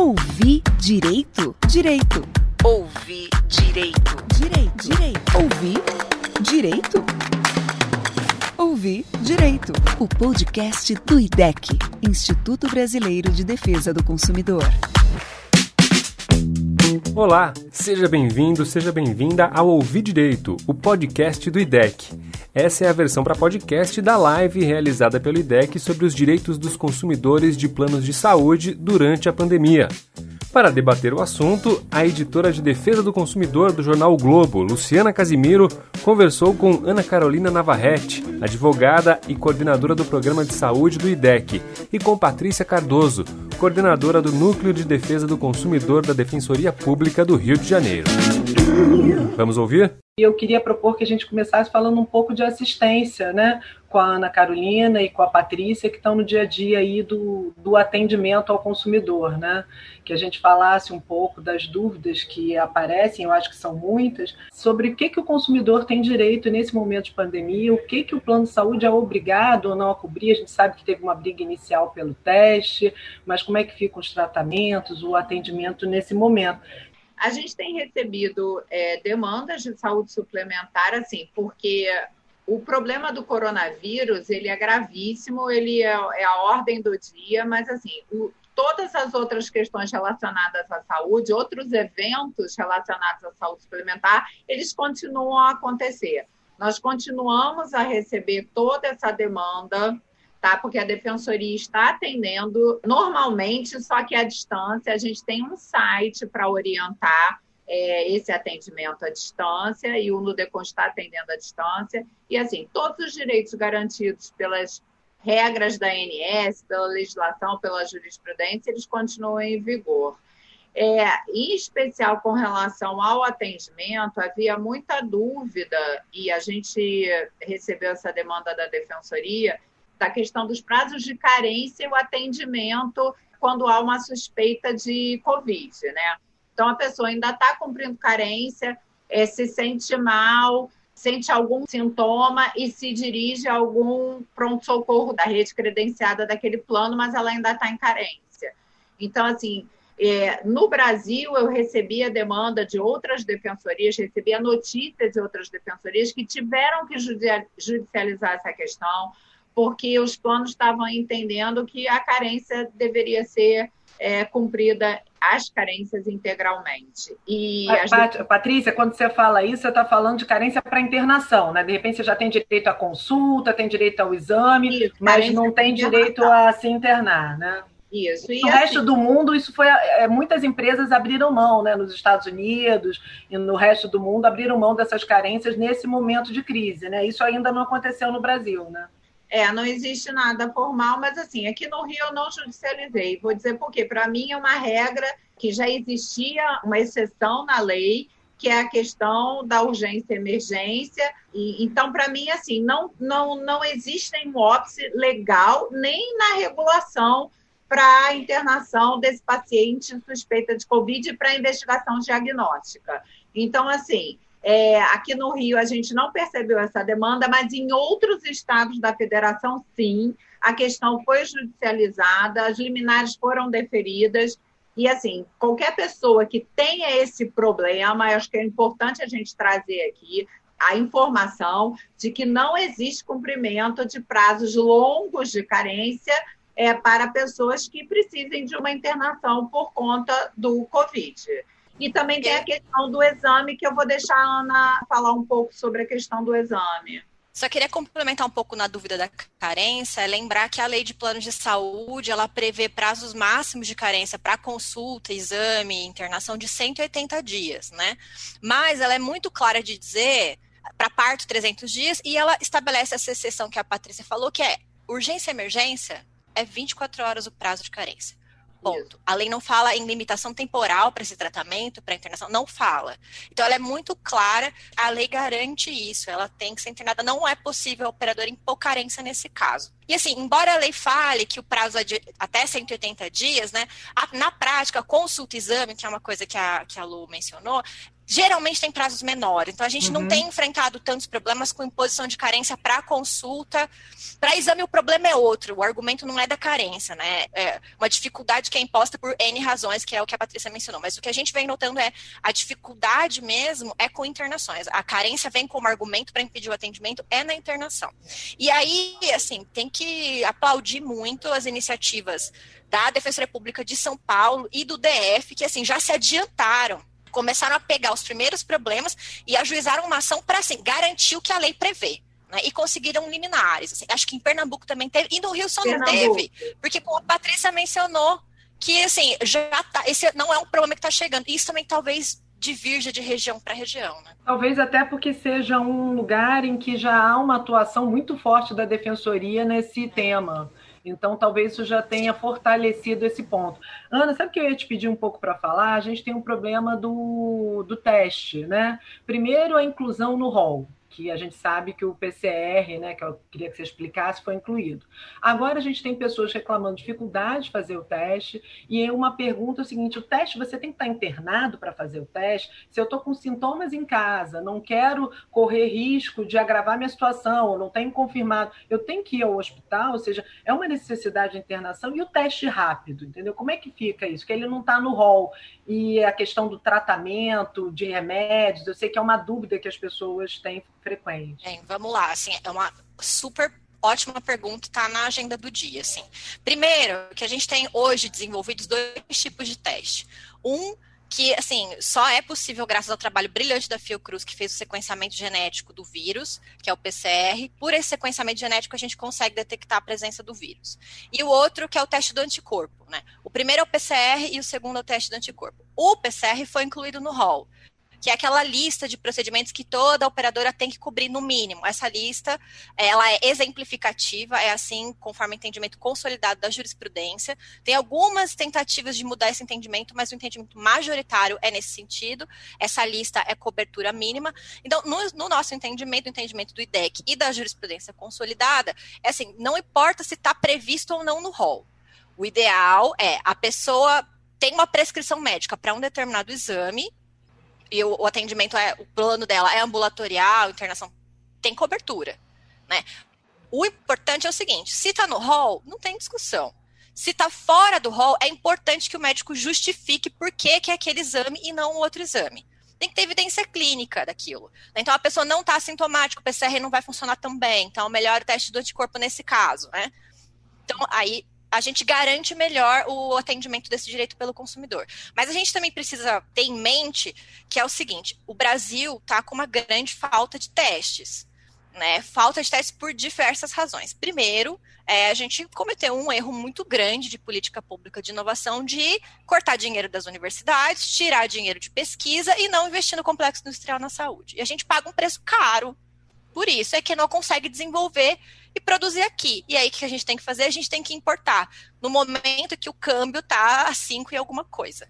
Ouvir direito? Direito. Ouvir direito. Direito. Direito. Ouvir direito? Ouvir direito. O podcast do IDEC, Instituto Brasileiro de Defesa do Consumidor. Olá, seja bem-vindo, seja bem-vinda ao Ouvir Direito, o podcast do IDEC. Essa é a versão para podcast da live realizada pelo IDEC sobre os direitos dos consumidores de planos de saúde durante a pandemia. Para debater o assunto, a editora de defesa do consumidor do jornal o Globo, Luciana Casimiro, conversou com Ana Carolina Navarrete, advogada e coordenadora do programa de saúde do IDEC, e com Patrícia Cardoso, coordenadora do Núcleo de Defesa do Consumidor da Defensoria Pública do Rio de Janeiro. Vamos ouvir? Eu queria propor que a gente começasse falando um pouco de assistência, né? Com a Ana Carolina e com a Patrícia, que estão no dia a dia aí do, do atendimento ao consumidor, né? Que a gente falasse um pouco das dúvidas que aparecem, eu acho que são muitas, sobre o que, que o consumidor tem direito nesse momento de pandemia, o que, que o plano de saúde é obrigado ou não a cobrir. A gente sabe que teve uma briga inicial pelo teste, mas como é que ficam os tratamentos, o atendimento nesse momento. A gente tem recebido é, demandas de saúde suplementar, assim, porque o problema do coronavírus ele é gravíssimo, ele é, é a ordem do dia, mas assim, o, todas as outras questões relacionadas à saúde, outros eventos relacionados à saúde suplementar, eles continuam a acontecer. Nós continuamos a receber toda essa demanda tá? Porque a defensoria está atendendo normalmente, só que à distância. A gente tem um site para orientar é, esse atendimento à distância e o Nudecon está atendendo à distância. E assim, todos os direitos garantidos pelas regras da ANS, pela legislação, pela jurisprudência, eles continuam em vigor. É, em especial com relação ao atendimento, havia muita dúvida, e a gente recebeu essa demanda da defensoria, da questão dos prazos de carência e o atendimento quando há uma suspeita de Covid, né? Então, a pessoa ainda está cumprindo carência, é, se sente mal, sente algum sintoma e se dirige a algum pronto-socorro da rede credenciada daquele plano, mas ela ainda está em carência. Então, assim, é, no Brasil, eu recebi a demanda de outras defensorias, recebi a notícia de outras defensorias que tiveram que judicializar essa questão, porque os planos estavam entendendo que a carência deveria ser é, cumprida as carências integralmente. E. Patrícia, quando você fala isso, você está falando de carência para internação, né? De repente você já tem direito à consulta, tem direito ao exame, isso, mas não tem direito a se internar, né? Isso. E no assim, resto do mundo, isso foi. É, muitas empresas abriram mão, né? Nos Estados Unidos e no resto do mundo abriram mão dessas carências nesse momento de crise, né? Isso ainda não aconteceu no Brasil, né? É, não existe nada formal, mas assim, aqui no Rio eu não judicializei. Vou dizer por quê. Para mim é uma regra que já existia uma exceção na lei, que é a questão da urgência e emergência. E, então, para mim, assim, não, não, não existe nenhum óbice legal nem na regulação para a internação desse paciente suspeita de Covid para investigação diagnóstica. Então, assim, é, aqui no Rio a gente não percebeu essa demanda, mas em outros estados da federação, sim, a questão foi judicializada, as liminares foram deferidas. E, assim, qualquer pessoa que tenha esse problema, acho que é importante a gente trazer aqui a informação de que não existe cumprimento de prazos longos de carência é, para pessoas que precisem de uma internação por conta do Covid. E também tem a questão do exame, que eu vou deixar a Ana falar um pouco sobre a questão do exame. Só queria complementar um pouco na dúvida da carência, lembrar que a lei de planos de saúde, ela prevê prazos máximos de carência para consulta, exame, internação de 180 dias, né? Mas ela é muito clara de dizer para parto 300 dias e ela estabelece essa exceção que a Patrícia falou, que é urgência e emergência é 24 horas o prazo de carência. Ponto. A lei não fala em limitação temporal para esse tratamento, para internação, não fala. Então ela é muito clara, a lei garante isso, ela tem que ser internada, não é possível a operadora impor carência nesse caso. E assim, embora a lei fale que o prazo é de até 180 dias, né, na prática, consulta exame, que é uma coisa que a, que a Lu mencionou, geralmente tem prazos menores. Então a gente uhum. não tem enfrentado tantos problemas com imposição de carência para consulta. Para exame, o problema é outro. O argumento não é da carência, né? É uma dificuldade que é imposta por N razões, que é o que a Patrícia mencionou. Mas o que a gente vem notando é a dificuldade mesmo é com internações. A carência vem como argumento para impedir o atendimento é na internação. E aí, assim, tem que aplaudir muito as iniciativas da Defensoria Pública de São Paulo e do DF, que assim já se adiantaram começaram a pegar os primeiros problemas e ajuizaram uma ação para assim, garantir o que a lei prevê. Né, e conseguiram liminares. Assim, acho que em Pernambuco também teve, e no Rio só Pernambuco. não teve, porque como a Patrícia mencionou, que assim, já tá, esse não é um problema que está chegando. Isso também talvez divirja de região para região. Né? Talvez até porque seja um lugar em que já há uma atuação muito forte da defensoria nesse é. tema. Então, talvez isso já tenha fortalecido esse ponto. Ana, sabe o que eu ia te pedir um pouco para falar? A gente tem um problema do, do teste, né? Primeiro, a inclusão no rol que a gente sabe que o PCR, né, que eu queria que você explicasse, foi incluído. Agora a gente tem pessoas reclamando dificuldade de fazer o teste, e uma pergunta é o seguinte: o teste você tem que estar internado para fazer o teste? Se eu estou com sintomas em casa, não quero correr risco de agravar minha situação, ou não tenho confirmado, eu tenho que ir ao hospital, ou seja, é uma necessidade de internação e o teste rápido, entendeu? Como é que fica isso? Que ele não está no rol. E a questão do tratamento, de remédios, eu sei que é uma dúvida que as pessoas têm frequente. Bem, vamos lá, assim, é uma super ótima pergunta, está na agenda do dia, assim. Primeiro, que a gente tem hoje desenvolvidos dois tipos de teste. Um que, assim, só é possível graças ao trabalho brilhante da Fiocruz, que fez o sequenciamento genético do vírus, que é o PCR. Por esse sequenciamento genético, a gente consegue detectar a presença do vírus. E o outro, que é o teste do anticorpo, né? O primeiro é o PCR e o segundo é o teste do anticorpo. O PCR foi incluído no rol que é aquela lista de procedimentos que toda operadora tem que cobrir no mínimo. Essa lista, ela é exemplificativa, é assim, conforme o entendimento consolidado da jurisprudência. Tem algumas tentativas de mudar esse entendimento, mas o entendimento majoritário é nesse sentido. Essa lista é cobertura mínima. Então, no, no nosso entendimento, o entendimento do IDEC e da jurisprudência consolidada, é assim, não importa se está previsto ou não no rol. O ideal é a pessoa tem uma prescrição médica para um determinado exame, e o, o, atendimento é, o plano dela é ambulatorial, internação, tem cobertura, né? O importante é o seguinte, se está no hall, não tem discussão. Se está fora do hall, é importante que o médico justifique por que, que é aquele exame e não outro exame. Tem que ter evidência clínica daquilo. Então, a pessoa não está assintomática, o PCR não vai funcionar tão bem. Então, melhor o teste do anticorpo nesse caso, né? Então, aí a gente garante melhor o atendimento desse direito pelo consumidor. Mas a gente também precisa ter em mente que é o seguinte: o Brasil está com uma grande falta de testes. Né? Falta de testes por diversas razões. Primeiro, é, a gente cometeu um erro muito grande de política pública de inovação de cortar dinheiro das universidades, tirar dinheiro de pesquisa e não investir no complexo industrial na saúde. E a gente paga um preço caro por isso, é que não consegue desenvolver e produzir aqui. E aí, o que a gente tem que fazer? A gente tem que importar no momento que o câmbio está a 5 e alguma coisa.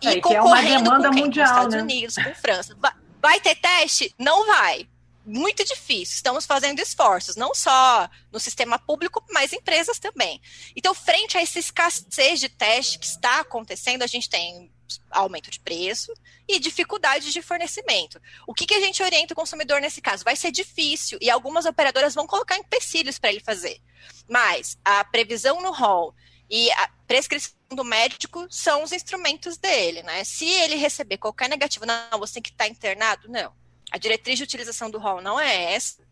E é, concorrendo é com, quem? mundial, com Estados né? Unidos, com França. Vai ter teste? Não vai. Muito difícil. Estamos fazendo esforços, não só no sistema público, mas empresas também. Então, frente a essa escassez de teste que está acontecendo, a gente tem aumento de preço e dificuldade de fornecimento. O que, que a gente orienta o consumidor nesse caso? Vai ser difícil e algumas operadoras vão colocar empecilhos para ele fazer. Mas a previsão no rol e a prescrição do médico são os instrumentos dele, né? Se ele receber qualquer negativo, não, você tem que estar tá internado, não. A diretriz de utilização do rol não é essa,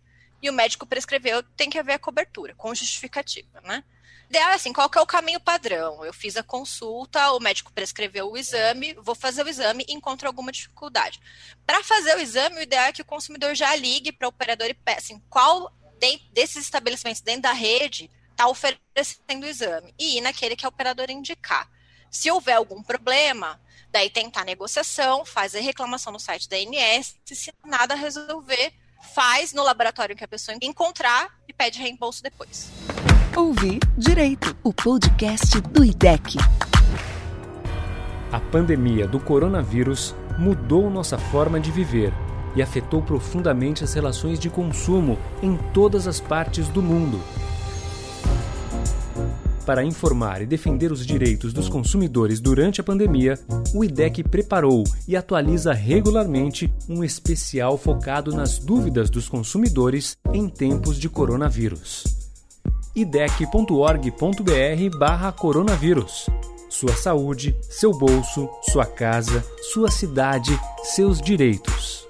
e o médico prescreveu, tem que haver a cobertura, com justificativa, né? Ideal é assim, qual que é o caminho padrão? Eu fiz a consulta, o médico prescreveu o exame, vou fazer o exame e encontro alguma dificuldade. Para fazer o exame, o ideal é que o consumidor já ligue para o operador e peça assim, qual desses estabelecimentos dentro da rede está oferecendo o exame e ir naquele que a operadora indicar. Se houver algum problema, daí tentar negociação, fazer reclamação no site da ANS, se nada resolver, faz no laboratório que a pessoa encontrar e pede reembolso depois. Ouvir Direito, o podcast do IDEC. A pandemia do coronavírus mudou nossa forma de viver e afetou profundamente as relações de consumo em todas as partes do mundo. Para informar e defender os direitos dos consumidores durante a pandemia, o IDEC preparou e atualiza regularmente um especial focado nas dúvidas dos consumidores em tempos de coronavírus. idec.org.br/coronavírus. Sua saúde, seu bolso, sua casa, sua cidade, seus direitos.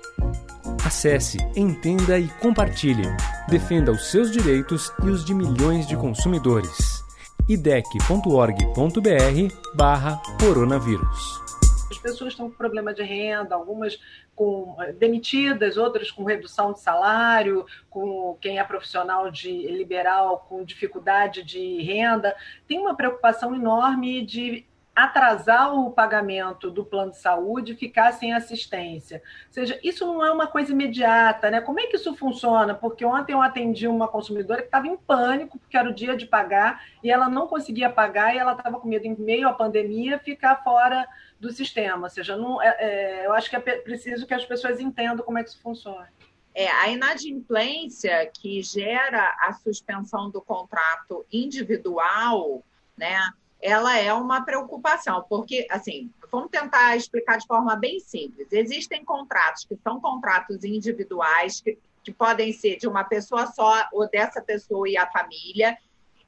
Acesse, entenda e compartilhe. Defenda os seus direitos e os de milhões de consumidores. idec.org.br barra coronavírus. As pessoas estão com problema de renda, algumas com eh, demitidas, outras com redução de salário, com quem é profissional de liberal com dificuldade de renda. Tem uma preocupação enorme de atrasar o pagamento do plano de saúde e ficar sem assistência. Ou seja, isso não é uma coisa imediata, né? Como é que isso funciona? Porque ontem eu atendi uma consumidora que estava em pânico, porque era o dia de pagar, e ela não conseguia pagar, e ela estava com medo, em meio à pandemia, ficar fora do sistema. Ou seja, não, é, é, eu acho que é preciso que as pessoas entendam como é que isso funciona. É, a inadimplência que gera a suspensão do contrato individual, né? ela é uma preocupação, porque, assim, vamos tentar explicar de forma bem simples. Existem contratos que são contratos individuais, que, que podem ser de uma pessoa só ou dessa pessoa e a família,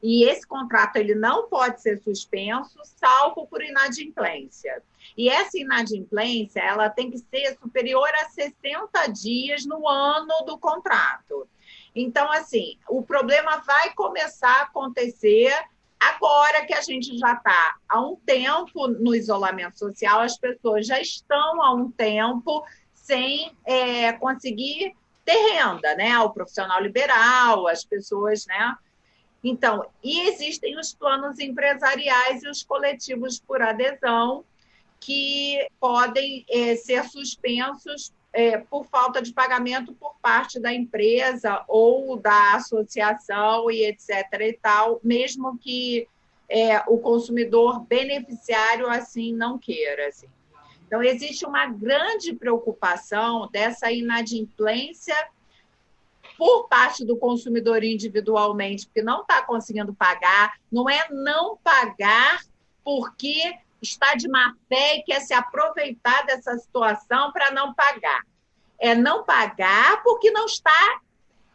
e esse contrato ele não pode ser suspenso, salvo por inadimplência. E essa inadimplência ela tem que ser superior a 60 dias no ano do contrato. Então, assim, o problema vai começar a acontecer Agora que a gente já está há um tempo no isolamento social, as pessoas já estão há um tempo sem é, conseguir ter renda, né? O profissional liberal, as pessoas, né? Então, e existem os planos empresariais e os coletivos por adesão que podem é, ser suspensos é, por falta de pagamento por parte da empresa ou da associação e etc. e tal, mesmo que é, o consumidor beneficiário assim não queira. Assim. Então, existe uma grande preocupação dessa inadimplência por parte do consumidor individualmente, porque não está conseguindo pagar, não é não pagar porque está de má fé e quer se aproveitar dessa situação para não pagar. É não pagar porque não está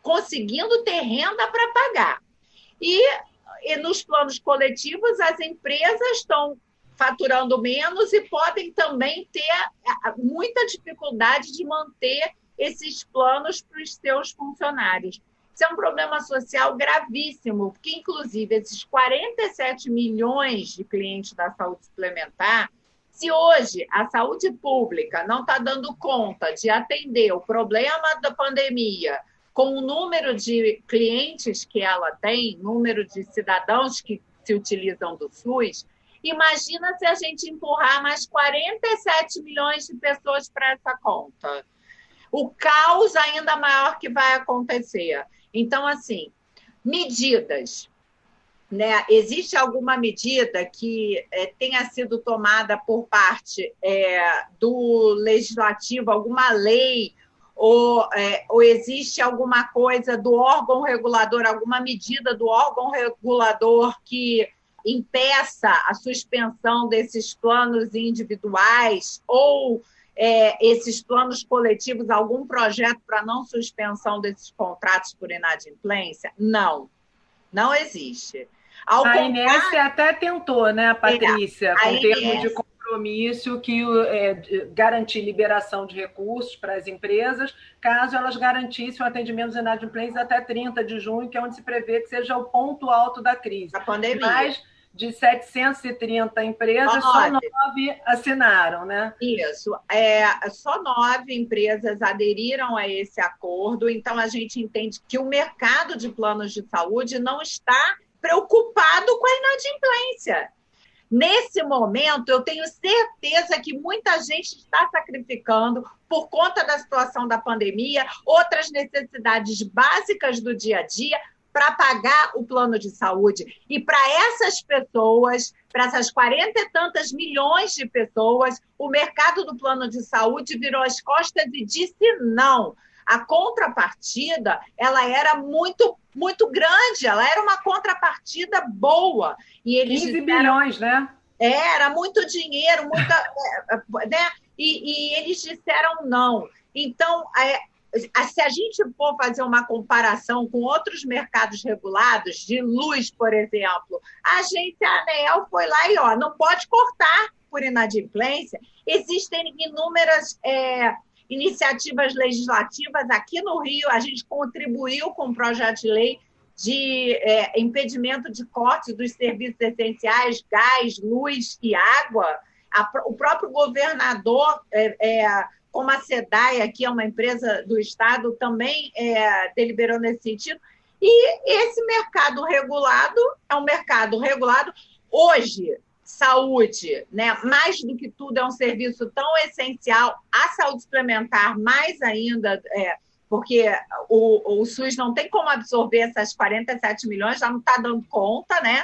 conseguindo ter renda para pagar. E, e nos planos coletivos, as empresas estão faturando menos e podem também ter muita dificuldade de manter esses planos para os seus funcionários. Isso é um problema social gravíssimo, porque, inclusive, esses 47 milhões de clientes da saúde suplementar, se hoje a saúde pública não está dando conta de atender o problema da pandemia com o número de clientes que ela tem, número de cidadãos que se utilizam do SUS, imagina se a gente empurrar mais 47 milhões de pessoas para essa conta. O caos ainda maior que vai acontecer. Então, assim, medidas. Né? Existe alguma medida que é, tenha sido tomada por parte é, do legislativo, alguma lei, ou, é, ou existe alguma coisa do órgão regulador, alguma medida do órgão regulador que impeça a suspensão desses planos individuais ou é, esses planos coletivos, algum projeto para não suspensão desses contratos por inadimplência? Não, não existe. Ao a Inés até tentou, né, Patrícia, é, com termo de compromisso que é, garantir liberação de recursos para as empresas, caso elas garantissem o atendimento dos inadimplentes até 30 de junho, que é onde se prevê que seja o ponto alto da crise. A pandemia. Mas de 730 empresas, só nove assinaram, né? Isso. É, só nove empresas aderiram a esse acordo, então a gente entende que o mercado de planos de saúde não está preocupado com a inadimplência. Nesse momento, eu tenho certeza que muita gente está sacrificando por conta da situação da pandemia, outras necessidades básicas do dia a dia, para pagar o plano de saúde. E para essas pessoas, para essas quarenta e tantas milhões de pessoas, o mercado do plano de saúde virou as costas e disse não. a contrapartida ela era muito muito grande, ela era uma contrapartida boa. E eles 15 disseram, bilhões, né? Era muito dinheiro, muita, é, né? E, e, eles disseram não. Então, é, se a gente for fazer uma comparação com outros mercados regulados, de luz, por exemplo, a agência ANEL foi lá e ó, não pode cortar por inadimplência. Existem inúmeras é, iniciativas legislativas aqui no Rio, a gente contribuiu com um projeto de lei de é, impedimento de cortes dos serviços essenciais, gás, luz e água. A, o próprio governador, é, é, como a SEDAI, que é uma empresa do Estado, também é, deliberou nesse sentido. E esse mercado regulado é um mercado regulado. Hoje, saúde, né, mais do que tudo, é um serviço tão essencial. A saúde suplementar, mais ainda, é, porque o, o SUS não tem como absorver essas 47 milhões, já não está dando conta, né?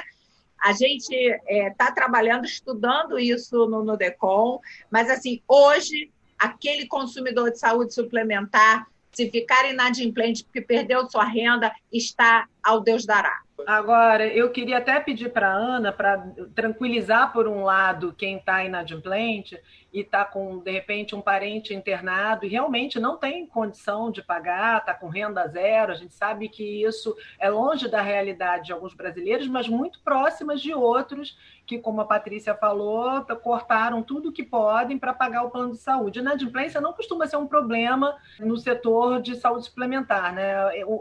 A gente está é, tá trabalhando, estudando isso no, no DECOM, mas assim, hoje, aquele consumidor de saúde suplementar, se ficar inadimplente porque perdeu sua renda, está ao Deus dará. Agora, eu queria até pedir para a Ana, para tranquilizar, por um lado, quem está inadimplente e está com, de repente, um parente internado e realmente não tem condição de pagar, está com renda zero. A gente sabe que isso é longe da realidade de alguns brasileiros, mas muito próximas de outros que, como a Patrícia falou, cortaram tudo que podem para pagar o plano de saúde. Inadimplência não costuma ser um problema no setor de saúde suplementar. Né?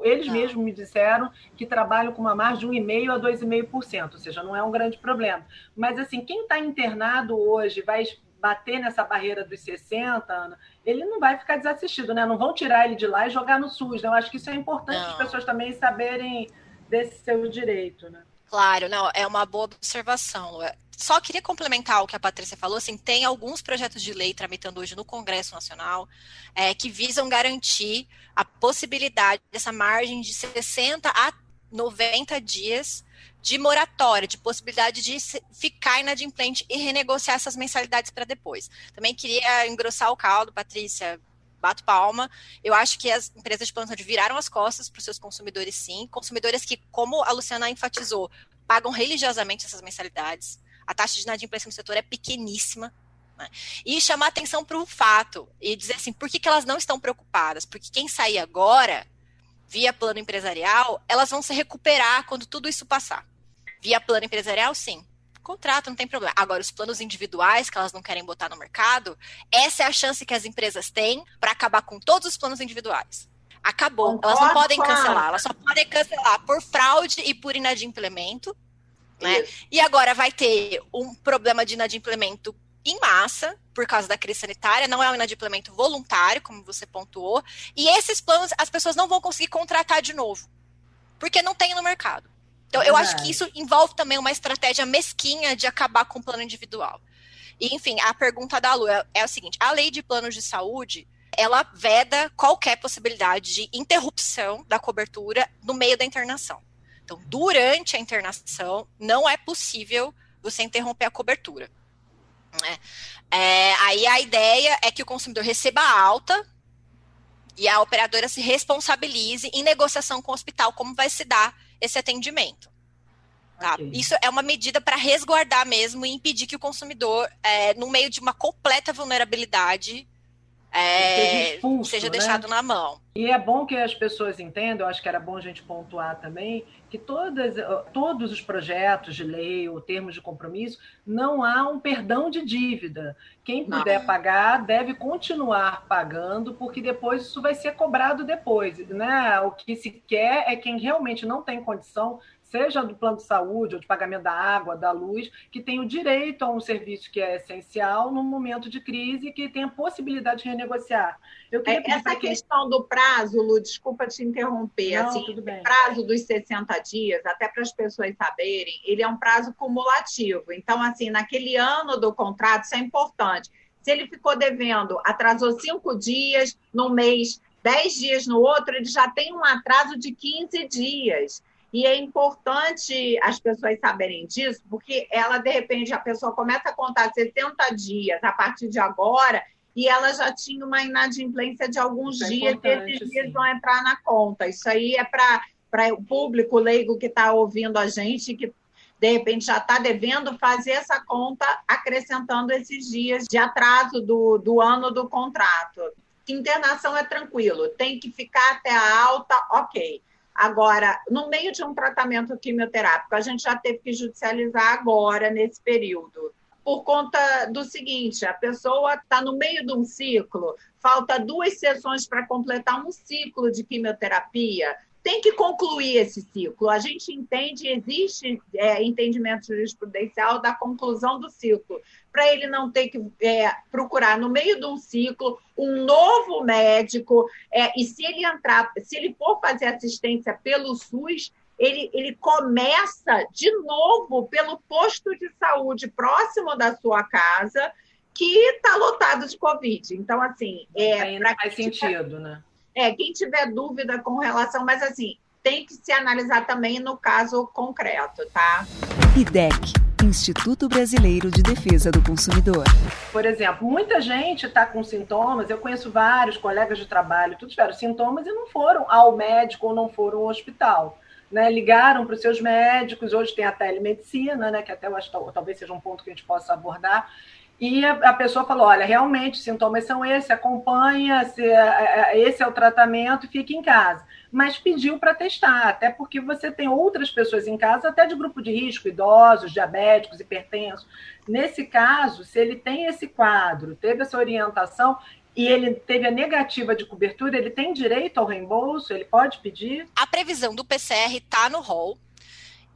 Eles não. mesmos me disseram que trabalham com uma margem de 1,5% a 2,5%, ou seja, não é um grande problema. Mas, assim, quem está internado hoje vai bater nessa barreira dos 60, Ana, ele não vai ficar desassistido, né? Não vão tirar ele de lá e jogar no SUS, né? Eu acho que isso é importante não. as pessoas também saberem desse seu direito, né? Claro, não, é uma boa observação. Só queria complementar o que a Patrícia falou, assim, tem alguns projetos de lei tramitando hoje no Congresso Nacional é, que visam garantir a possibilidade dessa margem de 60 a 90 dias de moratória, de possibilidade de ficar inadimplente e renegociar essas mensalidades para depois. Também queria engrossar o caldo, Patrícia, bato palma. Eu acho que as empresas de plano viraram as costas para os seus consumidores, sim. Consumidores que, como a Luciana enfatizou, pagam religiosamente essas mensalidades. A taxa de inadimplência no setor é pequeníssima. Né? E chamar atenção para o fato e dizer assim, por que, que elas não estão preocupadas? Porque quem sair agora, via plano empresarial, elas vão se recuperar quando tudo isso passar. Via plano empresarial, sim. Contrato, não tem problema. Agora, os planos individuais que elas não querem botar no mercado, essa é a chance que as empresas têm para acabar com todos os planos individuais. Acabou. Elas não podem cancelar. Elas só podem cancelar por fraude e por inadimplemento. Né? E agora vai ter um problema de inadimplemento em massa, por causa da crise sanitária, não é um inadimplemento voluntário, como você pontuou, e esses planos as pessoas não vão conseguir contratar de novo, porque não tem no mercado. Então, eu acho que isso envolve também uma estratégia mesquinha de acabar com o plano individual. E, enfim, a pergunta da Lu é, é o seguinte: a lei de planos de saúde ela veda qualquer possibilidade de interrupção da cobertura no meio da internação. Então, durante a internação, não é possível você interromper a cobertura. Né? É, aí a ideia é que o consumidor receba a alta e a operadora se responsabilize em negociação com o hospital como vai se dar esse atendimento. Tá? Okay. Isso é uma medida para resguardar mesmo e impedir que o consumidor, é, no meio de uma completa vulnerabilidade, é, seja, expulso, seja né? deixado na mão. E é bom que as pessoas entendam, acho que era bom a gente pontuar também, que todas, todos os projetos de lei ou termos de compromisso, não há um perdão de dívida. Quem puder não. pagar deve continuar pagando, porque depois isso vai ser cobrado depois. Né? O que se quer é quem realmente não tem condição seja do plano de saúde ou de pagamento da água, da luz, que tem o direito a um serviço que é essencial num momento de crise e que tem a possibilidade de renegociar. É, essa questão do prazo, Lu, desculpa te interromper, Não, assim, o prazo dos 60 dias, até para as pessoas saberem, ele é um prazo cumulativo. Então, assim, naquele ano do contrato, isso é importante. Se ele ficou devendo, atrasou cinco dias no mês, dez dias no outro, ele já tem um atraso de 15 dias. E é importante as pessoas saberem disso, porque ela, de repente, a pessoa começa a contar 60 dias a partir de agora, e ela já tinha uma inadimplência de alguns é dias, é e esses dias sim. vão entrar na conta. Isso aí é para o público leigo que está ouvindo a gente, que de repente já está devendo fazer essa conta acrescentando esses dias de atraso do, do ano do contrato. Internação é tranquilo, tem que ficar até a alta, ok. Agora, no meio de um tratamento quimioterápico, a gente já teve que judicializar agora, nesse período, por conta do seguinte: a pessoa está no meio de um ciclo, falta duas sessões para completar um ciclo de quimioterapia, tem que concluir esse ciclo. A gente entende, existe é, entendimento jurisprudencial da conclusão do ciclo, para ele não ter que é, procurar no meio de um ciclo um novo médico, é, e se ele entrar, se ele for fazer assistência pelo SUS, ele, ele começa de novo pelo posto de saúde próximo da sua casa, que está lotado de Covid. Então, assim. É, faz sentido, né? É, quem tiver dúvida com relação, mas assim, tem que se analisar também no caso concreto, tá? IDEC, Instituto Brasileiro de Defesa do Consumidor. Por exemplo, muita gente está com sintomas, eu conheço vários colegas de trabalho, todos tiveram sintomas e não foram ao médico ou não foram ao hospital. Né, ligaram para os seus médicos, hoje tem a telemedicina, né, que até eu acho talvez seja um ponto que a gente possa abordar, e a, a, pessoa falou: olha, realmente, os sintomas são esses, acompanha, se, é, é, esse é o tratamento, fique em casa. Mas pediu para testar, até porque você tem outras pessoas em casa, até de grupo de risco, idosos, diabéticos, hipertensos. Nesse caso, se ele tem esse quadro, teve essa orientação, e ele teve a negativa de cobertura, ele tem direito ao reembolso? Ele pode pedir? A previsão do PCR está no rol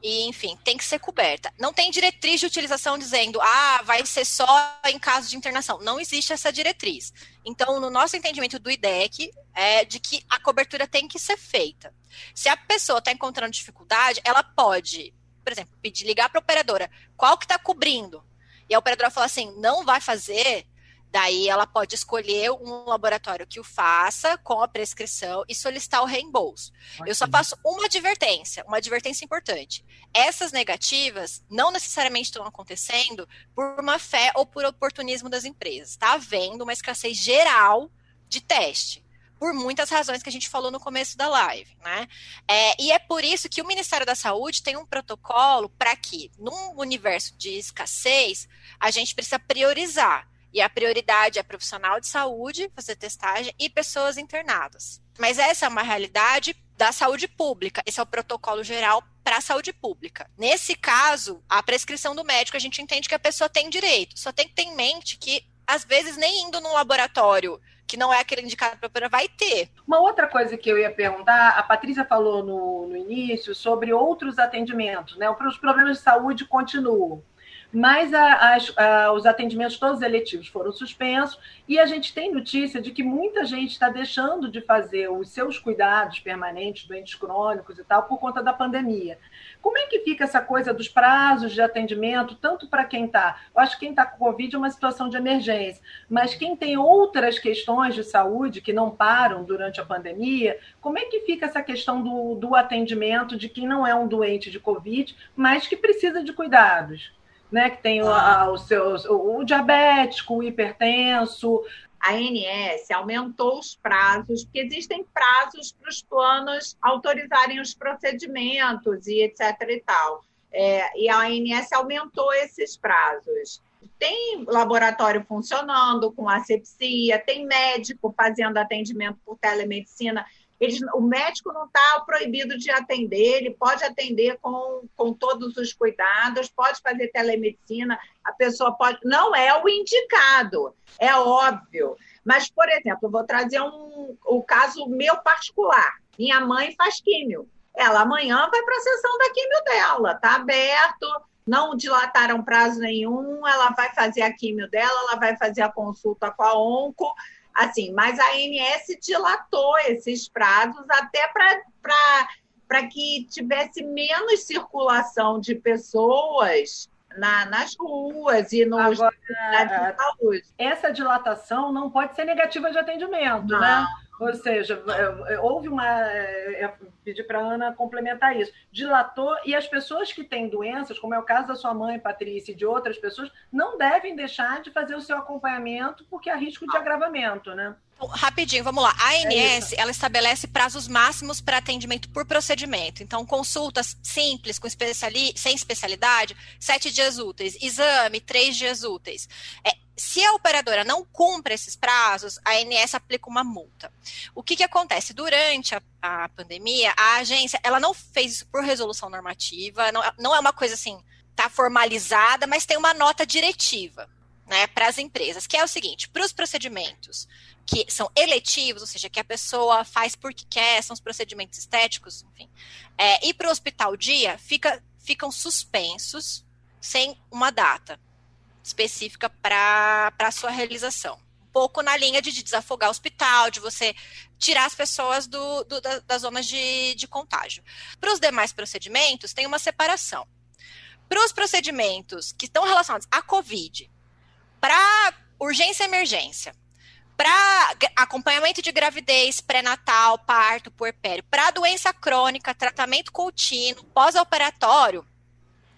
e, enfim, tem que ser coberta. Não tem diretriz de utilização dizendo, ah, vai ser só em caso de internação. Não existe essa diretriz. Então, no nosso entendimento do IDEC, é de que a cobertura tem que ser feita. Se a pessoa está encontrando dificuldade, ela pode, por exemplo, pedir ligar para a operadora, qual que está cobrindo? E a operadora fala assim, não vai fazer, Daí ela pode escolher um laboratório que o faça com a prescrição e solicitar o reembolso. Eu só faço uma advertência, uma advertência importante. Essas negativas não necessariamente estão acontecendo por má fé ou por oportunismo das empresas. Está havendo uma escassez geral de teste por muitas razões que a gente falou no começo da live, né? É, e é por isso que o Ministério da Saúde tem um protocolo para que, num universo de escassez, a gente precisa priorizar. E a prioridade é profissional de saúde, fazer testagem e pessoas internadas. Mas essa é uma realidade da saúde pública. Esse é o protocolo geral para a saúde pública. Nesse caso, a prescrição do médico, a gente entende que a pessoa tem direito. Só tem que ter em mente que, às vezes, nem indo num laboratório que não é aquele indicado para vai ter. Uma outra coisa que eu ia perguntar, a Patrícia falou no, no início sobre outros atendimentos, né? Os problemas de saúde continuam mas a, a, os atendimentos todos eletivos foram suspensos e a gente tem notícia de que muita gente está deixando de fazer os seus cuidados permanentes, doentes crônicos e tal, por conta da pandemia. Como é que fica essa coisa dos prazos de atendimento, tanto para quem está? Eu acho que quem está com Covid é uma situação de emergência, mas quem tem outras questões de saúde que não param durante a pandemia, como é que fica essa questão do, do atendimento de quem não é um doente de Covid, mas que precisa de cuidados? Né? Que tem ah. os seus, o, o diabético, o hipertenso. A ANS aumentou os prazos, porque existem prazos para os planos autorizarem os procedimentos e etc. e tal. É, e a ANS aumentou esses prazos. Tem laboratório funcionando com asepsia, tem médico fazendo atendimento por telemedicina. Eles, o médico não está proibido de atender, ele pode atender com, com todos os cuidados, pode fazer telemedicina, a pessoa pode. Não é o indicado, é óbvio. Mas, por exemplo, vou trazer um, o caso meu particular. Minha mãe faz químio. Ela amanhã vai para a sessão da químio dela, está aberto, não dilataram prazo nenhum, ela vai fazer a químio dela, ela vai fazer a consulta com a onco Assim, mas a ANS dilatou esses prazos até para que tivesse menos circulação de pessoas na, nas ruas e nos Agora, de saúde. Essa dilatação não pode ser negativa de atendimento, né? não. né? Ou seja, é, é, houve uma. Pedir para a Ana complementar isso. Dilatou, e as pessoas que têm doenças, como é o caso da sua mãe, Patrícia, e de outras pessoas, não devem deixar de fazer o seu acompanhamento, porque há risco de agravamento, né? Rapidinho, vamos lá. A ANS, é ela estabelece prazos máximos para atendimento por procedimento. Então, consultas simples, com especiali sem especialidade, sete dias úteis. Exame, três dias úteis. É, se a operadora não cumpre esses prazos, a ANS aplica uma multa. O que, que acontece? Durante a, a pandemia, a agência, ela não fez isso por resolução normativa, não, não é uma coisa assim, tá formalizada, mas tem uma nota diretiva. Né, para as empresas, que é o seguinte: para os procedimentos que são eletivos, ou seja, que a pessoa faz porque quer, são os procedimentos estéticos, enfim, é, e para o hospital dia, fica, ficam suspensos sem uma data específica para a sua realização. Um pouco na linha de, de, desafogar o hospital, de você tirar as pessoas do, do da, das zonas de, de contágio. Para os demais procedimentos, tem uma separação. Para os procedimentos que estão relacionados à Covid, para urgência e emergência, para acompanhamento de gravidez, pré-natal, parto, puerpério, para doença crônica, tratamento contínuo, pós-operatório,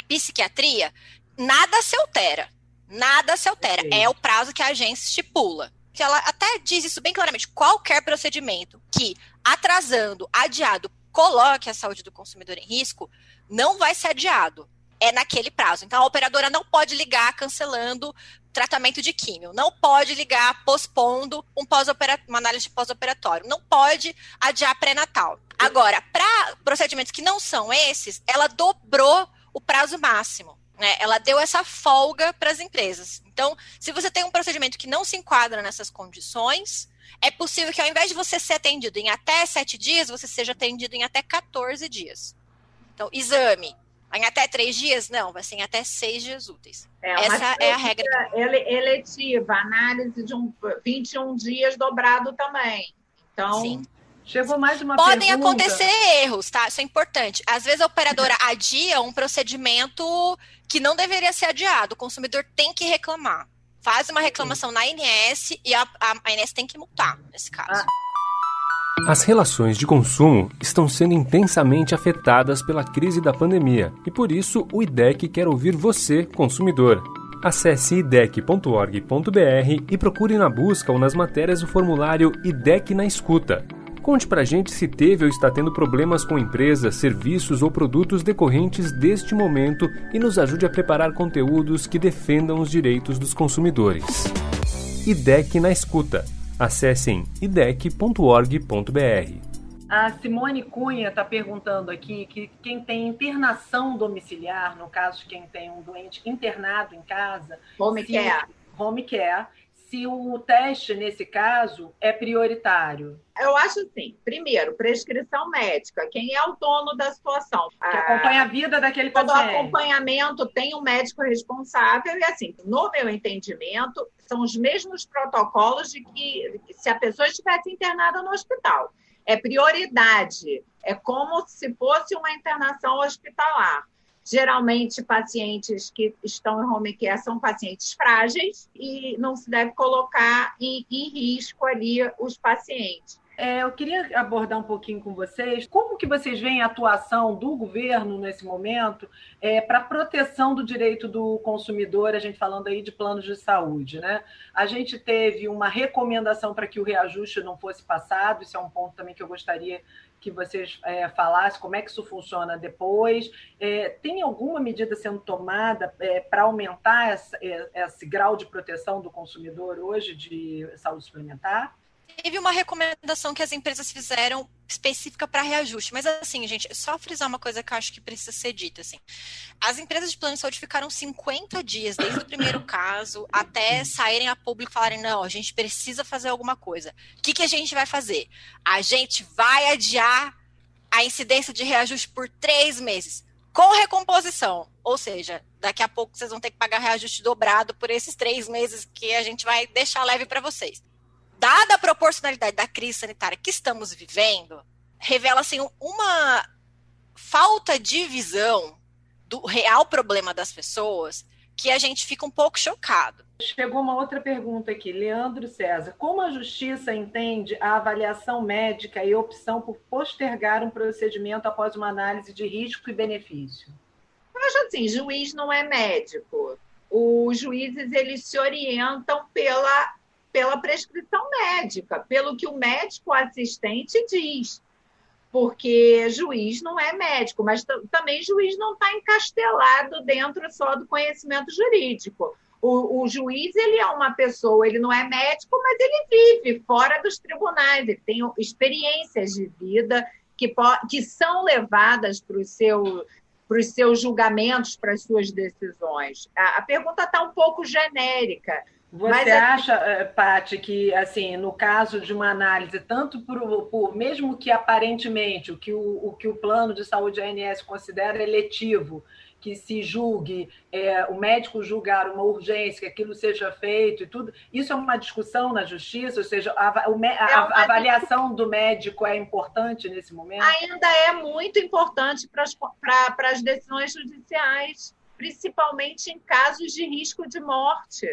psiquiatria, nada se altera. Nada se altera. É o prazo que a agência estipula. Que ela até diz isso bem claramente. Qualquer procedimento que, atrasando, adiado, coloque a saúde do consumidor em risco, não vai ser adiado. É naquele prazo. Então, a operadora não pode ligar cancelando tratamento de químio, não pode ligar pospondo um pós uma análise pós-operatório, não pode adiar pré-natal. Agora, para procedimentos que não são esses, ela dobrou o prazo máximo. Né? Ela deu essa folga para as empresas. Então, se você tem um procedimento que não se enquadra nessas condições, é possível que ao invés de você ser atendido em até sete dias, você seja atendido em até 14 dias. Então, exame, em até três dias? Não, vai ser em até seis dias úteis. É, Essa é a regra. Eletiva, análise de um 21 dias dobrado também. Então. Sim. Chegou mais uma Podem pergunta. acontecer erros, tá? Isso é importante. Às vezes a operadora adia um procedimento que não deveria ser adiado. O consumidor tem que reclamar. Faz uma reclamação na ANS e a, a, a ANS tem que multar, nesse caso. Ah. As relações de consumo estão sendo intensamente afetadas pela crise da pandemia e por isso o IDEC quer ouvir você, consumidor. Acesse idec.org.br e procure na busca ou nas matérias o formulário IDEC na escuta. Conte pra gente se teve ou está tendo problemas com empresas, serviços ou produtos decorrentes deste momento e nos ajude a preparar conteúdos que defendam os direitos dos consumidores. IDEC na escuta Acessem idec.org.br. A Simone Cunha está perguntando aqui que quem tem internação domiciliar, no caso de quem tem um doente internado em casa, home care, home care se o teste, nesse caso, é prioritário? Eu acho assim, primeiro, prescrição médica, quem é o dono da situação? Que acompanha a vida daquele Todo paciente. Todo acompanhamento tem um médico responsável e, assim, no meu entendimento, são os mesmos protocolos de que se a pessoa estivesse internada no hospital. É prioridade, é como se fosse uma internação hospitalar. Geralmente, pacientes que estão em home care são pacientes frágeis e não se deve colocar em, em risco ali os pacientes. É, eu queria abordar um pouquinho com vocês como que vocês veem a atuação do governo nesse momento é, para proteção do direito do consumidor, a gente falando aí de planos de saúde. Né? A gente teve uma recomendação para que o reajuste não fosse passado, isso é um ponto também que eu gostaria que vocês é, falassem como é que isso funciona depois. É, tem alguma medida sendo tomada é, para aumentar essa, é, esse grau de proteção do consumidor hoje de saúde suplementar? Teve uma recomendação que as empresas fizeram específica para reajuste, mas assim, gente, só frisar uma coisa que eu acho que precisa ser dita, assim. As empresas de plano de saúde ficaram 50 dias desde o primeiro caso até saírem a público e falarem: "Não, a gente precisa fazer alguma coisa". O que que a gente vai fazer? A gente vai adiar a incidência de reajuste por três meses com recomposição. Ou seja, daqui a pouco vocês vão ter que pagar reajuste dobrado por esses três meses que a gente vai deixar leve para vocês dada a proporcionalidade da crise sanitária que estamos vivendo, revela assim, uma falta de visão do real problema das pessoas que a gente fica um pouco chocado. Chegou uma outra pergunta aqui, Leandro César. Como a justiça entende a avaliação médica e opção por postergar um procedimento após uma análise de risco e benefício? Eu acho assim, juiz não é médico. Os juízes eles se orientam pela, pela prescrição médica, pelo que o médico assistente diz porque juiz não é médico, mas também juiz não está encastelado dentro só do conhecimento jurídico. O, o, juiz ele é uma pessoa, ele não é médico, mas ele vive fora dos tribunais, ele tem experiências de vida que, que são levadas para os seu, os seus julgamentos, para as suas decisões. A, a pergunta está um pouco genérica. Você Mas, é acha, é... Paty, que assim, no caso de uma análise, tanto por, por, mesmo que aparentemente o que o, o que o plano de saúde ANS considera eletivo, que se julgue, é, o médico julgar uma urgência, que aquilo seja feito e tudo, isso é uma discussão na justiça, ou seja, a, a, a, a avaliação do médico é importante nesse momento? Ainda é muito importante para as decisões judiciais, principalmente em casos de risco de morte.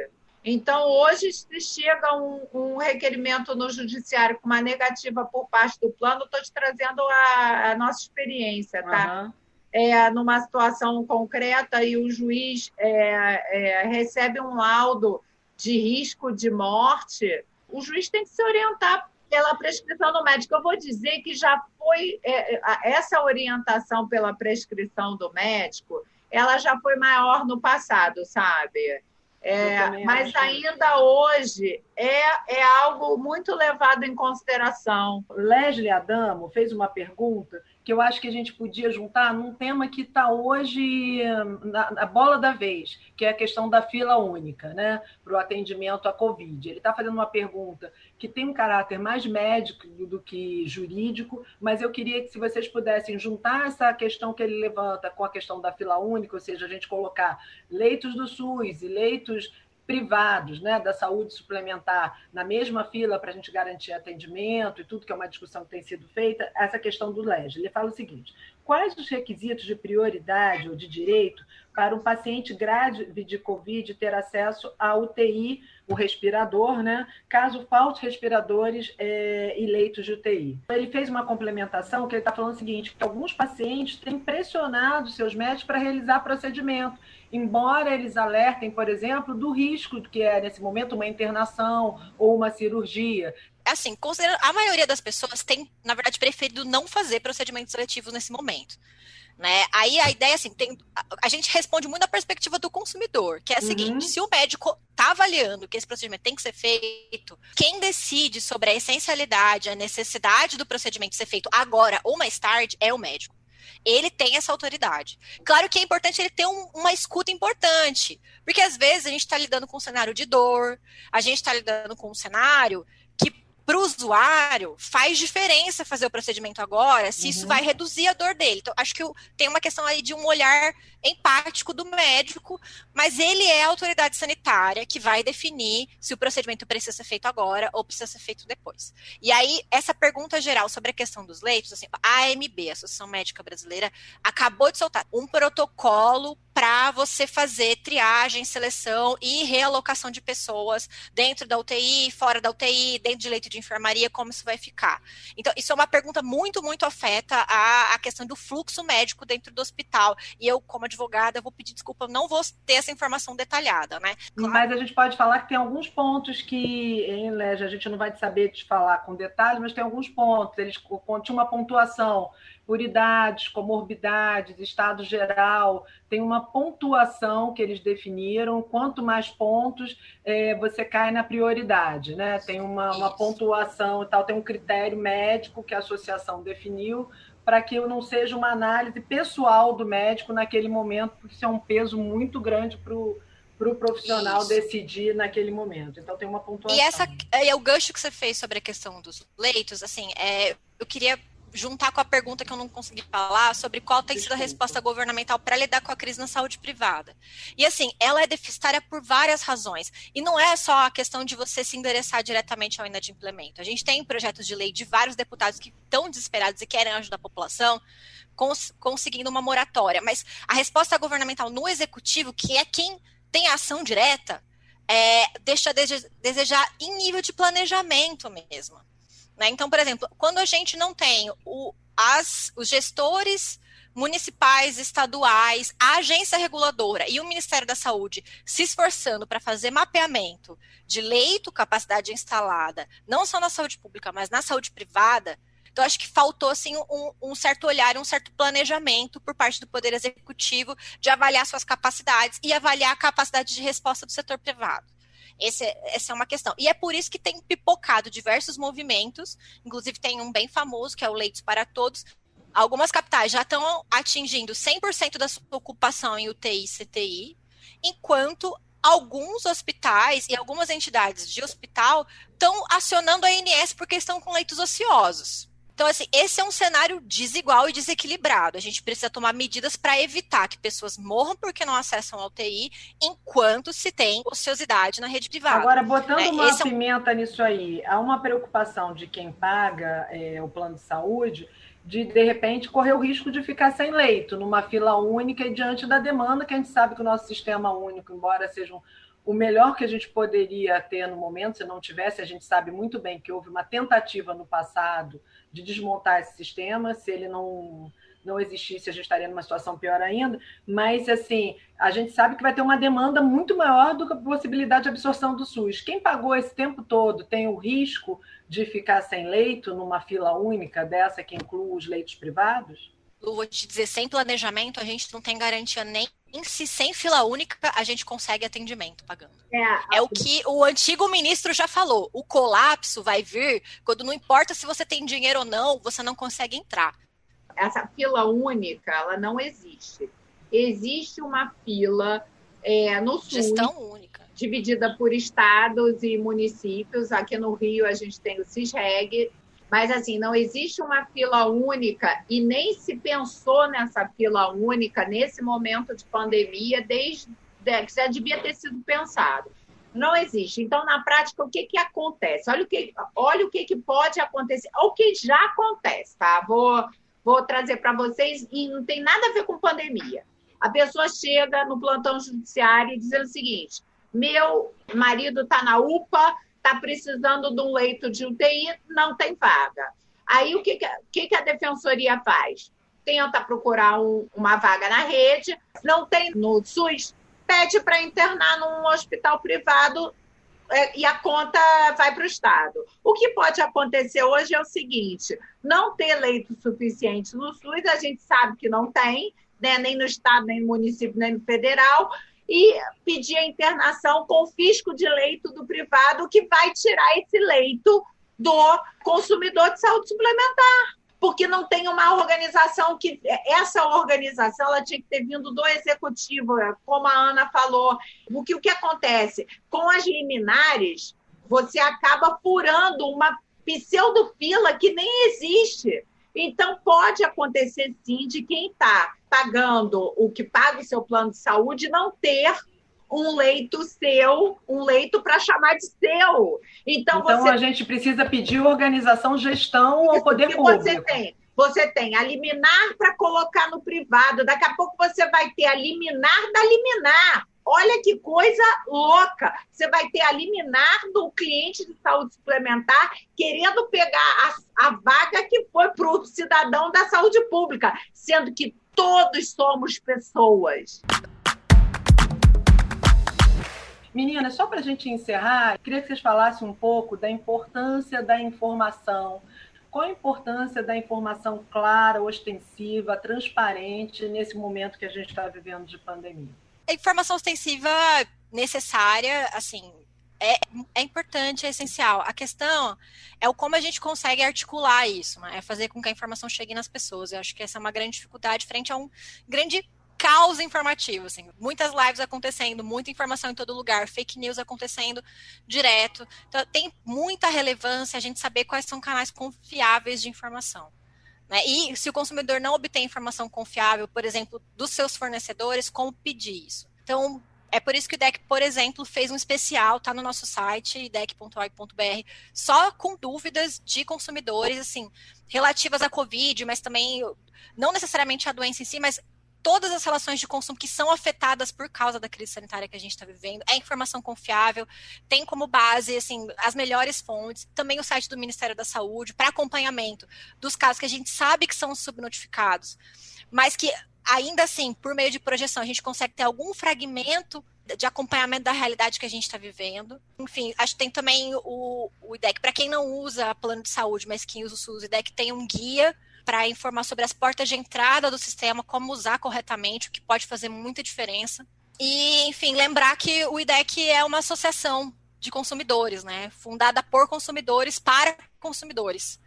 Então, hoje, se chega um, um, requerimento no judiciário com uma negativa por parte do plano, estou te trazendo a, a, nossa experiência, tá? Uhum. É, numa situação concreta e o juiz é, é, recebe um laudo de risco de morte, o juiz tem que se orientar pela prescrição do médico. Eu vou dizer que já foi é, essa orientação pela prescrição do médico, ela já foi maior no passado, sabe? É, mas ainda hoje é, é algo muito levado em consideração. Leslie Adamo fez uma pergunta que eu acho que a gente podia juntar num tema que está hoje na, na, bola da vez, que é a questão da fila única, né, para o atendimento à Covid. Ele está fazendo uma pergunta que tem um caráter mais médico do que jurídico, mas eu queria que se vocês pudessem juntar essa questão que ele levanta com a questão da fila única, ou seja, a gente colocar leitos do SUS e leitos privados né, da saúde suplementar na mesma fila para a gente garantir atendimento e tudo que é uma discussão que tem sido feita, essa questão do LEG. Ele fala o seguinte: quais os requisitos de prioridade ou de direito para um paciente grave de Covid ter acesso à UTI, o respirador, né? Caso falte respiradores é, e leitos de UTI. Ele fez uma complementação que ele está falando o seguinte: que alguns pacientes têm pressionado seus médicos para realizar procedimento embora eles alertem, por exemplo, do risco que é, nesse momento, uma internação ou uma cirurgia. Assim, considerando, a maioria das pessoas tem, na verdade, preferido não fazer procedimentos seletivos nesse momento. Né? Aí a ideia, assim, tem, a, a gente responde muito da perspectiva do consumidor, que é a uhum. seguinte: se o médico está avaliando que esse procedimento tem que ser feito, quem decide sobre a essencialidade, a necessidade do procedimento ser feito agora ou mais tarde é o médico ele tem essa autoridade. Claro que é importante ele ter um, uma escuta importante, porque às vezes a gente está lidando com um cenário de dor, a gente está lidando com um cenário para o usuário, faz diferença fazer o procedimento agora, se uhum. isso vai reduzir a dor dele. Então, acho que tem uma questão aí de um olhar empático do médico, mas ele é a autoridade sanitária que vai definir se o procedimento precisa ser feito agora ou precisa ser feito depois. E aí, essa pergunta geral sobre a questão dos leitos, assim, a AMB, a Associação Médica Brasileira, acabou de soltar um protocolo para você fazer triagem, seleção e realocação de pessoas dentro da UTI, fora da UTI, dentro de leito de enfermaria, como isso vai ficar. Então, isso é uma pergunta muito, muito afeta a, a questão do fluxo médico dentro do hospital. E eu, como advogada, vou pedir desculpa, não vou ter essa informação detalhada, né? Claro. Mas a gente pode falar que tem alguns pontos que, em Lege, a gente não vai saber te falar com detalhes, mas tem alguns pontos. Eles tinham uma pontuação por idades, comorbidades, estado geral, tem uma pontuação que eles definiram. Quanto mais pontos, é, você cai na prioridade, né? Tem uma, uma pontuação e tal, tem um critério médico que a associação definiu para que não seja uma análise pessoal do médico naquele momento, porque isso é um peso muito grande para o para o profissional Isso. decidir naquele momento. Então tem uma pontuação. E essa é o gancho que você fez sobre a questão dos leitos, assim, é, eu queria juntar com a pergunta que eu não consegui falar sobre qual tem sido a resposta governamental para lidar com a crise na saúde privada. E assim, ela é deficitária por várias razões. E não é só a questão de você se endereçar diretamente ao inadimplemento. A gente tem projetos de lei de vários deputados que estão desesperados e querem ajudar a população, cons conseguindo uma moratória. Mas a resposta governamental no executivo, que é quem tem ação direta, é, deixa a desejar em nível de planejamento mesmo. Né? Então, por exemplo, quando a gente não tem o, as, os gestores municipais, estaduais, a agência reguladora e o Ministério da Saúde se esforçando para fazer mapeamento de leito, capacidade instalada, não só na saúde pública, mas na saúde privada, então, acho que faltou assim, um, um, certo olhar, um certo planejamento por parte do Poder Executivo de avaliar suas capacidades e avaliar a capacidade de resposta do setor privado. Esse, é, essa é uma questão. E é por isso que tem pipocado diversos movimentos, inclusive tem um bem famoso, que é o Leitos para Todos. Algumas capitais já estão atingindo 100% da sua ocupação em UTI e CTI, enquanto alguns hospitais e algumas entidades de hospital estão acionando a ANS porque estão com leitos ociosos. Então, assim, esse é um cenário desigual e desequilibrado. A gente precisa tomar medidas para evitar que pessoas morram porque não acessam a UTI, enquanto se tem ociosidade na rede privada. Agora, botando é, uma pimenta é um... nisso aí, há uma preocupação de quem paga é, o plano de saúde de, de repente, correr o risco de ficar sem leito, numa fila única e diante da demanda, que a gente sabe que o nosso sistema único, embora seja um o melhor que a gente poderia ter no momento, se não tivesse, a gente sabe muito bem que houve uma tentativa no passado de desmontar esse sistema, se ele não não existisse, a gente estaria numa situação pior ainda, mas assim, a gente sabe que vai ter uma demanda muito maior do que a possibilidade de absorção do SUS. Quem pagou esse tempo todo tem o risco de ficar sem leito numa fila única dessa que inclui os leitos privados? Eu vou te dizer, sem planejamento, a gente não tem garantia nem se sem fila única a gente consegue atendimento pagando. É, é o que o antigo ministro já falou. O colapso vai vir quando não importa se você tem dinheiro ou não, você não consegue entrar. Essa fila única, ela não existe. Existe uma fila é, no sul. Gestão única. Dividida por estados e municípios. Aqui no Rio a gente tem o CISREG, mas, assim, não existe uma fila única e nem se pensou nessa fila única nesse momento de pandemia, desde que já devia ter sido pensado. Não existe. Então, na prática, o que, que acontece? Olha o que, olha o que, que pode acontecer, o que já acontece, tá? Vou, vou trazer para vocês e não tem nada a ver com pandemia. A pessoa chega no plantão judiciário dizendo o seguinte: meu marido está na UPA, está precisando de um leito de UTI, não tem vaga. Aí o que, que, que a defensoria faz? Tenta procurar um, uma vaga na rede, não tem no SUS, pede para internar num hospital privado é, e a conta vai para o Estado. O que pode acontecer hoje é o seguinte: não ter leito suficiente no SUS, a gente sabe que não tem, né, nem no Estado, nem no município, nem no federal e pedir a internação com fisco de leito do privado, que vai tirar esse leito do consumidor de saúde suplementar. Porque não tem uma organização que. Essa organização ela tinha que ter vindo do executivo, como a Ana falou. O que, o que acontece? Com as liminares, você acaba furando uma pseudo-fila que nem existe. Então, pode acontecer sim de quem está pagando o que paga o seu plano de saúde não ter um leito seu, um leito para chamar de seu. Então, então você... a gente precisa pedir organização, gestão ao poder público. Você tem, você tem a liminar para colocar no privado. Daqui a pouco você vai ter a liminar da liminar. Olha que coisa louca! Você vai ter a liminar do cliente de saúde suplementar querendo pegar a, a vaga que foi para o cidadão da saúde pública, sendo que todos somos pessoas. Meninas, só para a gente encerrar, queria que vocês falassem um pouco da importância da informação. Qual a importância da informação clara, ostensiva, transparente nesse momento que a gente está vivendo de pandemia? A informação ostensiva necessária, assim, é, é importante, é essencial. A questão é o como a gente consegue articular isso, né? É fazer com que a informação chegue nas pessoas. Eu acho que essa é uma grande dificuldade frente a um grande caos informativo, assim, muitas lives acontecendo, muita informação em todo lugar, fake news acontecendo direto. Então, tem muita relevância a gente saber quais são canais confiáveis de informação. Né? E se o consumidor não obtém informação confiável, por exemplo, dos seus fornecedores, como pedir isso? Então, é por isso que o DEC, por exemplo, fez um especial, tá no nosso site, deck.org.br, só com dúvidas de consumidores, assim, relativas à Covid, mas também, não necessariamente a doença em si, mas todas as relações de consumo que são afetadas por causa da crise sanitária que a gente está vivendo. É informação confiável, tem como base assim as melhores fontes, também o site do Ministério da Saúde para acompanhamento dos casos que a gente sabe que são subnotificados, mas que ainda assim, por meio de projeção, a gente consegue ter algum fragmento de acompanhamento da realidade que a gente está vivendo. Enfim, acho que tem também o, o IDEC, para quem não usa plano de saúde, mas quem usa o SUS, o IDEC tem um guia para informar sobre as portas de entrada do sistema, como usar corretamente, o que pode fazer muita diferença. E, enfim, lembrar que o IDEC é uma associação de consumidores, né? Fundada por consumidores para consumidores.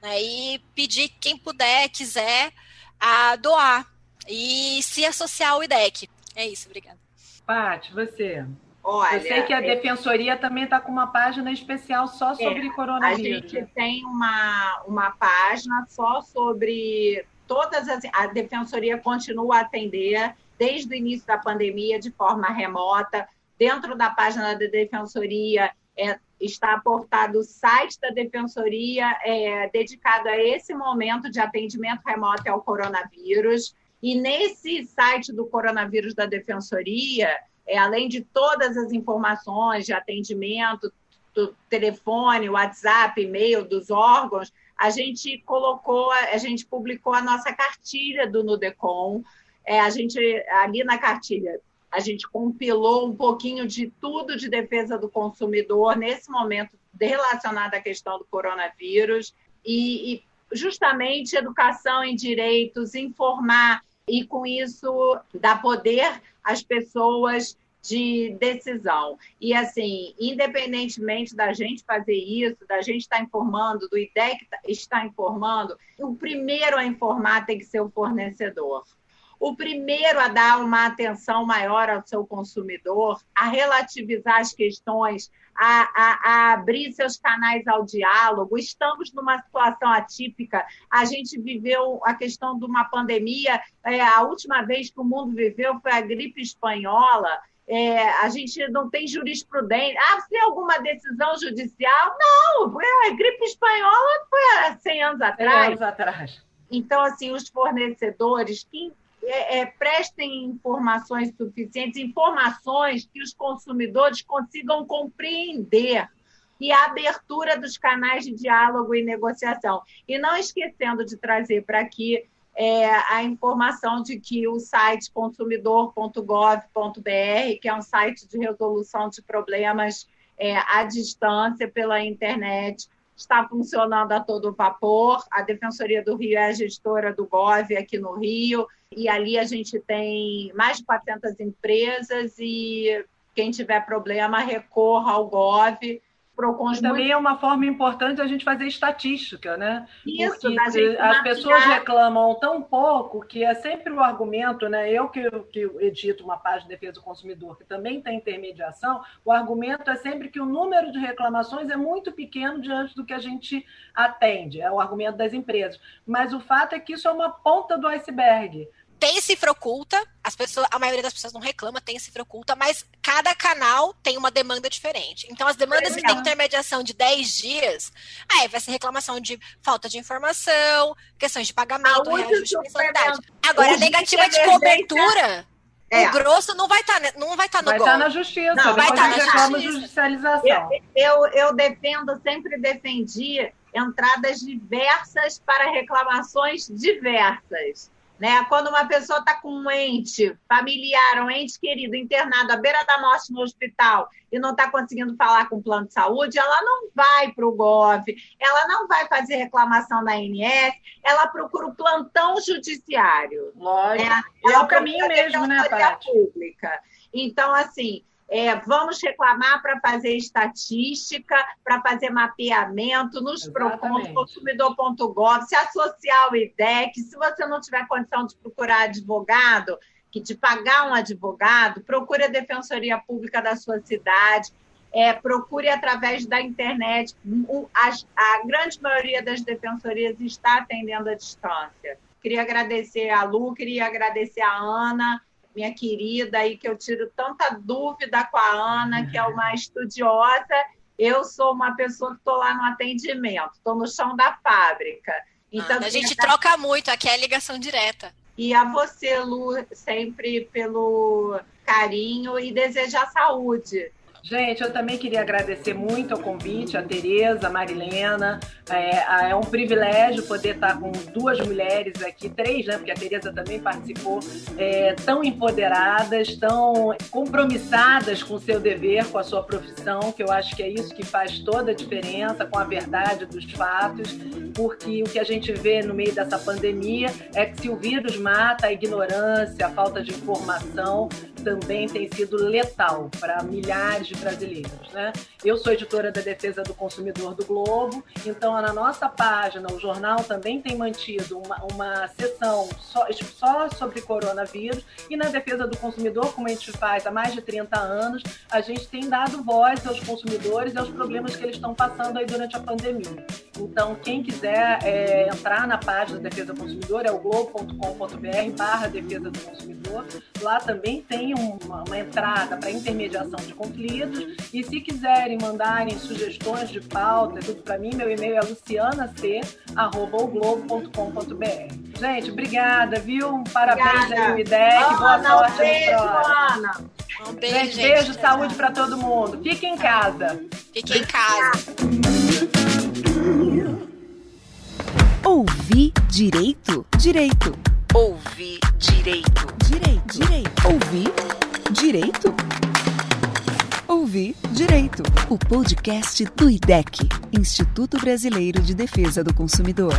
Né? E pedir quem puder, quiser, a doar e se associar ao IDEC. É isso, obrigada. Paty, você. Olha, eu sei que a é Defensoria também está com uma página especial só é, sobre é, coronavírus. A gente tem uma, uma página só sobre todas as. A Defensoria continua a atender desde o início da pandemia de forma remota. Dentro da página da Defensoria é, está aportado o site da Defensoria é, dedicado a esse momento de atendimento remoto ao coronavírus. E nesse site do coronavírus da Defensoria, é, além de todas as informações de atendimento, do telefone, WhatsApp, e-mail dos órgãos, a gente colocou, a gente publicou a nossa cartilha do Nudecom. É, a gente ali na cartilha a gente compilou um pouquinho de tudo de defesa do consumidor nesse momento relacionado à questão do coronavírus e, e justamente educação em direitos, informar e com isso dar poder às pessoas de decisão. E assim, independentemente da gente fazer isso, da gente estar informando, do IDEC estar informando, o primeiro a informar tem que ser o fornecedor o primeiro a dar uma atenção maior ao seu consumidor, a relativizar as questões, a, a, a, abrir seus canais ao diálogo. Estamos numa situação atípica. A gente viveu a questão de uma pandemia. É, a última vez que o mundo viveu foi a gripe espanhola. É, a gente não tem jurisprudência. Ah, se alguma decisão judicial? Não, a gripe espanhola foi há 100 anos atrás. 100 anos atrás. Então, assim, os fornecedores que é, é, prestem informações suficientes, informações que os consumidores consigam compreender e a abertura dos canais de diálogo e negociação. E não esquecendo de trazer para aqui é, a informação de que o site consumidor.gov.br, que é um site de resolução de problemas é, à distância pela internet, está funcionando a todo vapor. A Defensoria do Rio é a gestora do GOV aqui no Rio, e ali a gente tem mais de 400 empresas e quem tiver problema recorra ao GOV PROCONs também muito... é uma forma importante a gente fazer estatística, né? Isso, Porque as mapear... pessoas reclamam tão pouco que é sempre o argumento, né? Eu que, que edito uma página de defesa do consumidor, que também tem intermediação, o argumento é sempre que o número de reclamações é muito pequeno diante do que a gente atende, é o argumento das empresas. Mas o fato é que isso é uma ponta do iceberg tem cifra oculta, as pessoas, a maioria das pessoas não reclama, tem cifra oculta, mas cada canal tem uma demanda diferente. Então, as demandas que têm intermediação de 10 dias, aí vai ser reclamação de falta de informação, questões de pagamento, reajuste de mensalidade. Agora, a negativa de cobertura. É. O grosso não vai estar tá, não vai estar tá no vai gol. Vai estar tá na justiça. Não, vai estar tá na justiça. judicialização. Eu, eu, eu defendo, sempre defendi entradas diversas para reclamações diversas. Né? Quando uma pessoa está com um ente familiar, um ente querido internado à beira da morte no hospital e não está conseguindo falar com o plano de saúde, ela não vai para o GOV, ela não vai fazer reclamação na ANS, ela procura o plantão judiciário. Lógico. Né? É o caminho mesmo, né? Pública. Então, assim, é, vamos reclamar para fazer estatística, para fazer mapeamento nos PROCON, consumidor.gov, se associar ao IDEC. Se você não tiver condição de procurar advogado, que de pagar um advogado, procure a Defensoria Pública da sua cidade. É, procure através da internet. A, a grande maioria das defensorias está atendendo à distância. Queria agradecer a Lu, queria agradecer a Ana minha querida, aí que eu tiro tanta dúvida com a Ana, que é uma estudiosa. Eu sou uma pessoa que estou lá no atendimento, estou no chão da fábrica. Então, a gente troca muito, aqui é ligação direta. E a você, Lu, sempre pelo carinho e desejar saúde. Gente, eu também queria agradecer muito o convite, a Tereza, a Marilena. É, é, um privilégio poder estar com duas mulheres aqui, três, né? Porque a Tereza também participou, é, tão empoderadas, tão compromissadas com o seu dever, com a sua profissão, que eu acho que é isso que faz toda a diferença, com a verdade dos fatos, porque o que a gente vê no meio dessa pandemia é que se o vírus mata, a ignorância, a falta de informação também tem sido letal para milhares de brasileiros. Né? Eu sou editora da Defesa do Consumidor do Globo, então na nossa página, o jornal também tem mantido uma, uma sessão só, só sobre coronavírus e na Defesa do Consumidor, como a gente faz há mais de 30 anos, a gente tem dado voz aos consumidores e aos problemas que eles estão passando aí durante a pandemia. Então, quem quiser é, entrar na página da Defesa do Consumidor é o globo.com.br barra Defesa do Consumidor. Lá também tem uma, uma entrada para intermediação de conflitos. E se quiserem mandarem sugestões de pauta, tudo para mim, meu e-mail é lucianac.globo.com.br. Gente, obrigada, viu? Parabéns obrigada. aí, IDEC. Boa sorte um beijo, Ana. Um beijo, gente, gente. beijo, saúde para todo mundo. Fique em casa. Fique em casa. Ouvir direito? Direito. Ouvir direito. Direito. Direito. Ouvir direito? Ouvir direito. O podcast do IDEC, Instituto Brasileiro de Defesa do Consumidor.